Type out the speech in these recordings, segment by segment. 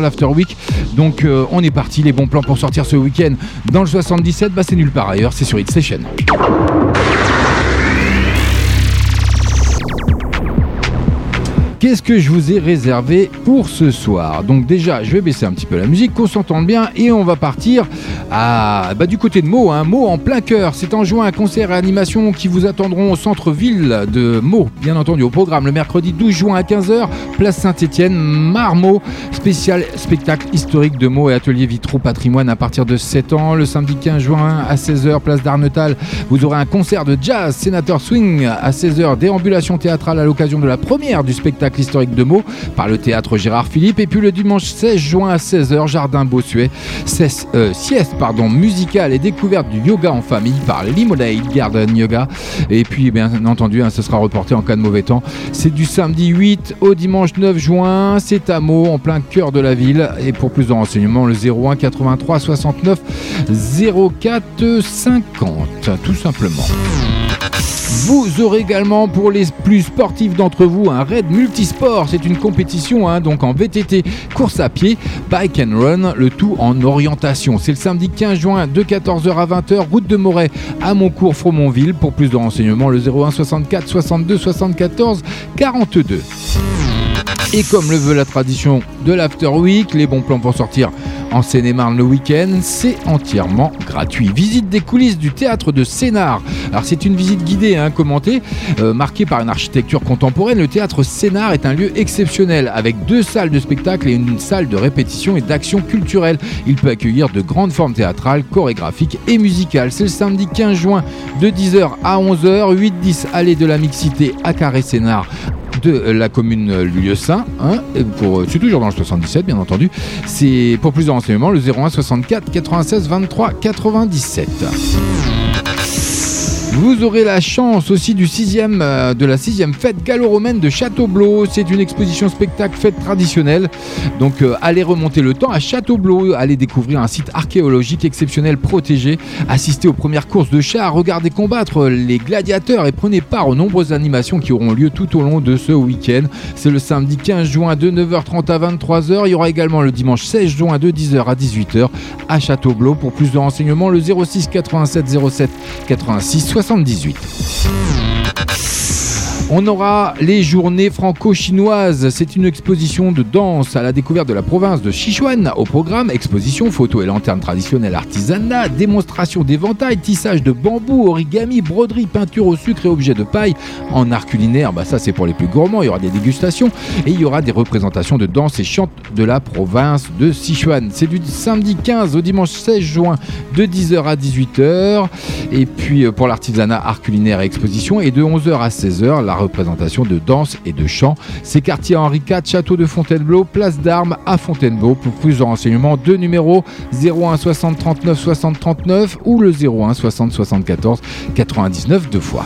l'After Week. Donc euh, on est parti, les bons plans pour sortir ce week-end dans le 77, bah c'est nulle part ailleurs, c'est sur Hit Station. Qu'est-ce que je vous ai réservé pour ce soir Donc déjà, je vais baisser un petit peu la musique, qu'on s'entende bien, et on va partir à, bah, du côté de Meaux, hein, Meaux en plein cœur. C'est en juin un concert et animation qui vous attendront au centre-ville de Meaux, bien entendu, au programme le mercredi 12 juin à 15h, place Saint-Étienne, Marmot, spécial spectacle historique de Meaux et atelier vitraux patrimoine à partir de 7 ans. Le samedi 15 juin à 16h, place d'Arnetal, vous aurez un concert de jazz, sénateur swing à 16h, déambulation théâtrale à l'occasion de la première du spectacle historique de Meaux par le théâtre Gérard Philippe. Et puis le dimanche 16 juin à 16h, Jardin Bossuet, euh, sieste pardon, musicale et découverte du yoga en famille par Limonade Garden Yoga. Et puis bien entendu, hein, ce sera reporté en cas de mauvais temps. C'est du samedi 8 au dimanche 9 juin. C'est à Meaux, en plein cœur de la ville. Et pour plus de renseignements, le 01 83 69 04 50, tout simplement. Vous aurez également pour les plus sportifs d'entre vous un raid multisport. C'est une compétition hein, donc en VTT, course à pied, bike and run, le tout en orientation. C'est le samedi 15 juin de 14h à 20h, route de Moret à Montcourt, Fromontville. Pour plus de renseignements, le 01 64 62 74 42. Et comme le veut la tradition de l'After Week, les bons plans pour sortir en Seine-et-Marne le week-end, c'est entièrement gratuit. Visite des coulisses du théâtre de Sénart. Alors c'est une visite guidée, hein, commentée, euh, marquée par une architecture contemporaine. Le théâtre Sénart est un lieu exceptionnel avec deux salles de spectacle et une salle de répétition et d'action culturelle. Il peut accueillir de grandes formes théâtrales, chorégraphiques et musicales. C'est le samedi 15 juin de 10h à 11h, 8-10 allée de la mixité à Carré-Sénart de la commune Lieu Saint. Hein, pour, c'est toujours dans le 77, bien entendu. C'est pour plus de renseignements le 01 64 96 23 97. Vous aurez la chance aussi euh, de la sixième fête gallo-romaine de Châteaubleau. C'est une exposition spectacle fête traditionnelle. Donc euh, allez remonter le temps à Châteaubleau, allez découvrir un site archéologique exceptionnel protégé, assistez aux premières courses de chars, regardez combattre les gladiateurs et prenez part aux nombreuses animations qui auront lieu tout au long de ce week-end. C'est le samedi 15 juin de 9h30 à 23h. Il y aura également le dimanche 16 juin de 10h à 18h à Châteaubleau. Pour plus de renseignements, le 06 87 07 86 60 78. On aura les journées franco-chinoises. C'est une exposition de danse à la découverte de la province de Sichuan. Au programme, exposition, photos et lanternes traditionnelles artisanat, démonstration d'éventail, tissage de bambou, origami, broderie, peinture au sucre et objets de paille. En art culinaire, bah ça c'est pour les plus gourmands, il y aura des dégustations et il y aura des représentations de danse et chante de la province de Sichuan. C'est du samedi 15 au dimanche 16 juin de 10h à 18h. Et puis euh, pour l'artisanat, art culinaire et exposition. Et de 11h à 16h, la représentation de danse et de chant. C'est quartier Henri IV, château de Fontainebleau, place d'armes à Fontainebleau. Pour plus de renseignements, deux numéros 01 60 39 60 39 ou le 01 60 74 99 deux fois.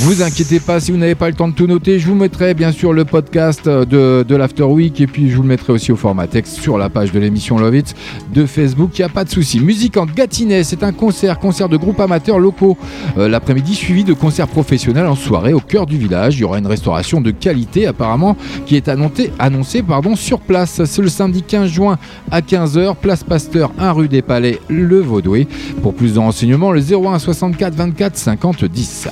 Vous inquiétez pas si vous n'avez pas le temps de tout noter, je vous mettrai bien sûr le podcast de, de l'After Week et puis je vous le mettrai aussi au format texte sur la page de l'émission Love It de Facebook, il n'y a pas de souci. Musique en Gâtinais, c'est un concert, concert de groupes amateurs locaux euh, l'après-midi suivi de concerts professionnels en soirée au cœur du village. Il y aura une restauration de qualité apparemment qui est annoncée, sur place. C'est le samedi 15 juin à 15h, place Pasteur 1 rue des Palais, le Vaudoué. Pour plus de renseignements, le 01 64 24 50 10.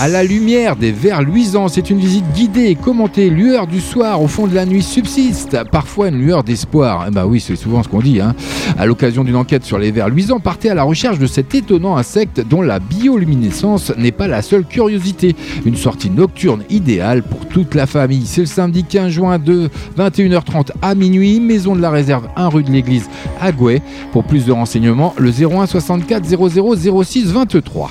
À la lumière des vers luisants, c'est une visite guidée et commentée. Lueur du soir, au fond de la nuit subsiste parfois une lueur d'espoir. Eh ben oui, c'est souvent ce qu'on dit. Hein. À l'occasion d'une enquête sur les vers luisants, partez à la recherche de cet étonnant insecte dont la bioluminescence n'est pas la seule curiosité. Une sortie nocturne idéale pour toute la famille. C'est le samedi 15 juin de 21h30 à minuit, maison de la réserve 1 rue de l'église à Gouet. Pour plus de renseignements, le 01 64 00 06 23.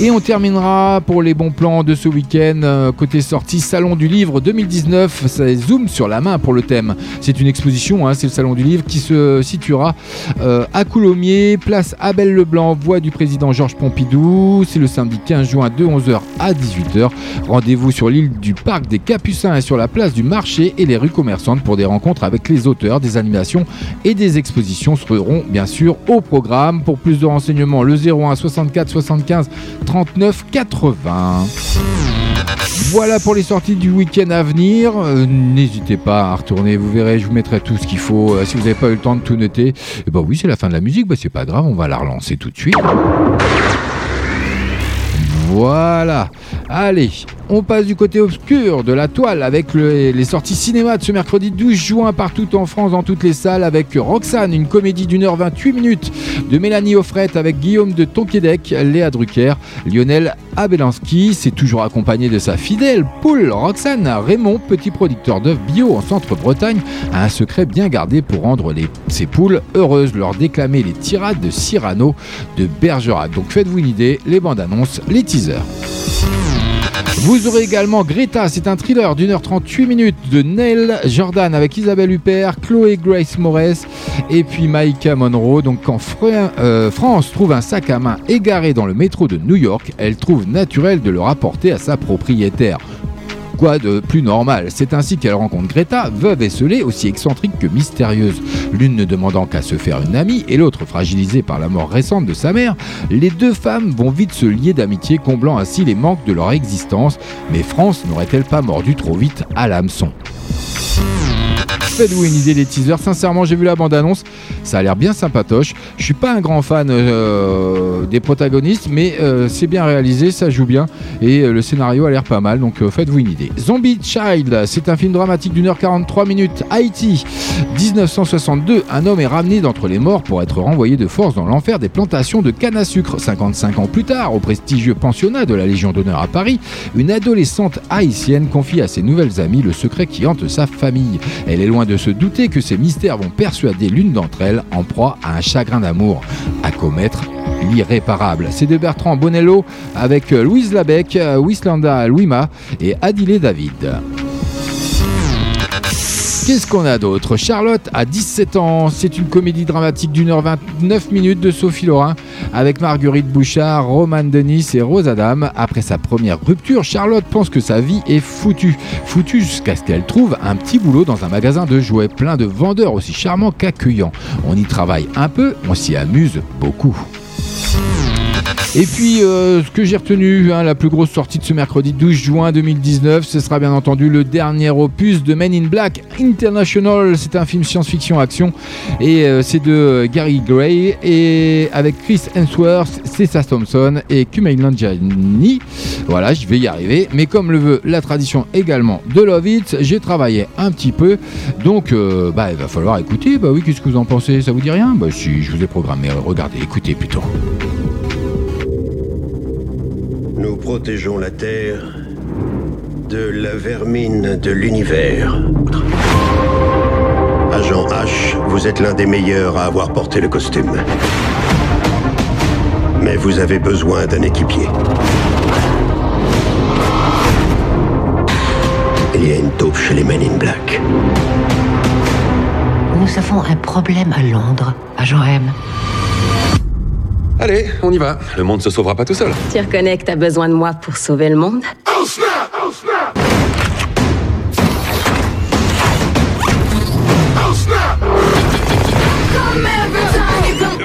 Et on terminera pour les bons plans de ce week-end. Euh, côté sortie, Salon du Livre 2019. Ça zoom sur la main pour le thème. C'est une exposition, hein, c'est le Salon du Livre qui se situera euh, à Coulommiers, place Abel Leblanc, voie du président Georges Pompidou. C'est le samedi 15 juin de 11h à 18h. Rendez-vous sur l'île du Parc des Capucins et sur la place du marché et les rues commerçantes pour des rencontres avec les auteurs, des animations et des expositions seront bien sûr au programme. Pour plus de renseignements, le 01 64 75 39 80. Voilà pour les sorties du week-end à venir. Euh, n'hésitez pas à retourner, vous verrez, je vous mettrai tout ce qu'il faut. Euh, si vous n'avez pas eu le temps de tout noter, eh ben oui, c'est la fin de la musique, bah, c'est pas grave, on va la relancer tout de suite. Voilà. Allez, on passe du côté obscur de la toile avec les sorties cinéma de ce mercredi 12 juin partout en France dans toutes les salles avec Roxane, une comédie d'une heure 28 minutes de Mélanie Offret avec Guillaume de Tonquédec, Léa Drucker, Lionel Abelanski. C'est toujours accompagné de sa fidèle poule Roxane. Raymond, petit producteur d'œufs bio en centre-Bretagne, a un secret bien gardé pour rendre ses poules heureuses, leur déclamer les tirades de Cyrano de Bergerac. Donc faites-vous une idée, les bandes annonces, les teasers. Vous aurez également Greta, c'est un thriller d'une heure 38 minutes de Neil Jordan avec Isabelle Huppert, Chloé Grace Moretz et puis Maïka Monroe. Donc quand euh, France trouve un sac à main égaré dans le métro de New York, elle trouve naturel de le rapporter à sa propriétaire. Quoi de plus normal? C'est ainsi qu'elle rencontre Greta, veuve et aussi excentrique que mystérieuse. L'une ne demandant qu'à se faire une amie et l'autre fragilisée par la mort récente de sa mère, les deux femmes vont vite se lier d'amitié, comblant ainsi les manques de leur existence. Mais France n'aurait-elle pas mordu trop vite à l'hameçon? Faites-vous une idée des teasers? Sincèrement, j'ai vu la bande-annonce. Ça a l'air bien sympatoche. Je suis pas un grand fan euh, des protagonistes, mais euh, c'est bien réalisé, ça joue bien. Et euh, le scénario a l'air pas mal. Donc faites-vous une idée. Zombie Child, c'est un film dramatique d'une heure 43 minutes. Haïti, 1962. Un homme est ramené d'entre les morts pour être renvoyé de force dans l'enfer des plantations de canne à sucre. 55 ans plus tard, au prestigieux pensionnat de la Légion d'honneur à Paris, une adolescente haïtienne confie à ses nouvelles amies le secret qui hante sa famille. Elle est loin de se douter que ces mystères vont persuader l'une d'entre elles en proie à un chagrin d'amour à commettre l'irréparable. C'est de Bertrand Bonello avec Louise Labec, Wislanda Louima et Adilé David. Qu'est-ce qu'on a d'autre? Charlotte a 17 ans. C'est une comédie dramatique d'une heure 29 minutes de Sophie Laurin avec Marguerite Bouchard, Roman Denis et Rose Adam. Après sa première rupture, Charlotte pense que sa vie est foutue. Foutue jusqu'à ce qu'elle trouve un petit boulot dans un magasin de jouets plein de vendeurs aussi charmants qu'accueillants. On y travaille un peu, on s'y amuse beaucoup. Et puis, euh, ce que j'ai retenu, hein, la plus grosse sortie de ce mercredi 12 juin 2019, ce sera bien entendu le dernier opus de Men in Black International. C'est un film science-fiction action et euh, c'est de Gary Gray et avec Chris Hemsworth, Cessa Thompson et Kumail Nanjiani. Voilà, je vais y arriver. Mais comme le veut la tradition également de Love It, j'ai travaillé un petit peu. Donc, euh, bah, il va falloir écouter. Bah oui, qu'est-ce que vous en pensez? Ça vous dit rien? Bah si, je vous ai programmé. Regardez, écoutez plutôt. Nous protégeons la Terre de la vermine de l'univers. Agent H, vous êtes l'un des meilleurs à avoir porté le costume. Mais vous avez besoin d'un équipier. Il y a une taupe chez les Men in Black. Nous avons un problème à Londres, agent M. Allez, on y va. Le monde se sauvera pas tout seul. Tu reconnais que t'as besoin de moi pour sauver le monde Oh snap Oh snap Oh snap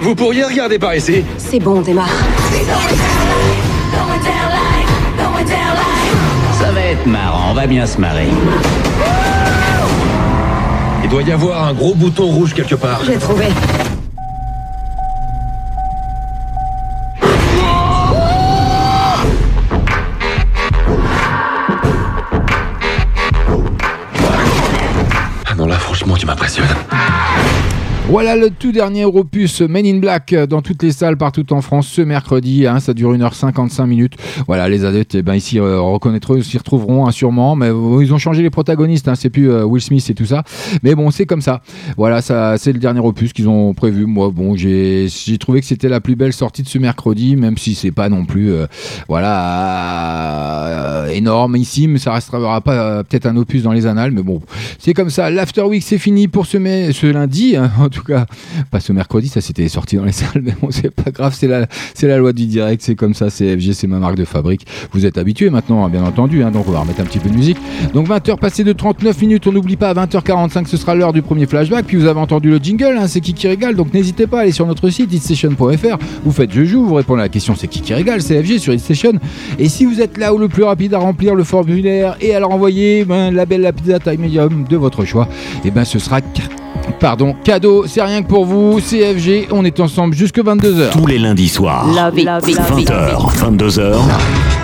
Vous pourriez regarder par ici C'est bon, démarre. Ça va être marrant, on va bien se marrer. Il doit y avoir un gros bouton rouge quelque part. J'ai trouvé. Voilà le tout dernier opus Men in Black dans toutes les salles partout en France ce mercredi. Hein, ça dure 1h55 minutes. Voilà, les adeptes eh ben, ici euh, reconnaîtront, s'y retrouveront hein, sûrement. Mais euh, ils ont changé les protagonistes. Hein, c'est plus euh, Will Smith et tout ça. Mais bon, c'est comme ça. Voilà, ça, c'est le dernier opus qu'ils ont prévu. Moi, bon, j'ai, trouvé que c'était la plus belle sortie de ce mercredi, même si c'est pas non plus, voilà, énorme ici, mais ça restera pas peut-être un opus dans les annales. Mais bon, c'est comme ça. L'After Week, c'est fini pour ce, ce lundi. tout cas, pas ce mercredi, ça c'était sorti dans les salles, mais bon, c'est pas grave, c'est la, loi du direct, c'est comme ça, c'est FG, c'est ma marque de fabrique. Vous êtes habitués maintenant, hein, bien entendu, hein, donc on va remettre un petit peu de musique. Donc 20h passées de 39 minutes, on n'oublie pas, à 20h45, ce sera l'heure du premier flashback, puis vous avez entendu le jingle, hein, c'est qui qui régale, donc n'hésitez pas à aller sur notre site, itstation.fr, vous faites je joue, vous répondez à la question, c'est qui qui régale, c'est FG sur itstation. Et si vous êtes là où le plus rapide à remplir le formulaire et à le renvoyer, ben, la belle la pizza taille medium de votre choix, et ben ce sera Pardon, cadeau, c'est rien que pour vous, CFG, on est ensemble jusque 22h. Tous les lundis soirs, Love it, love it, love it. 20h, 22h,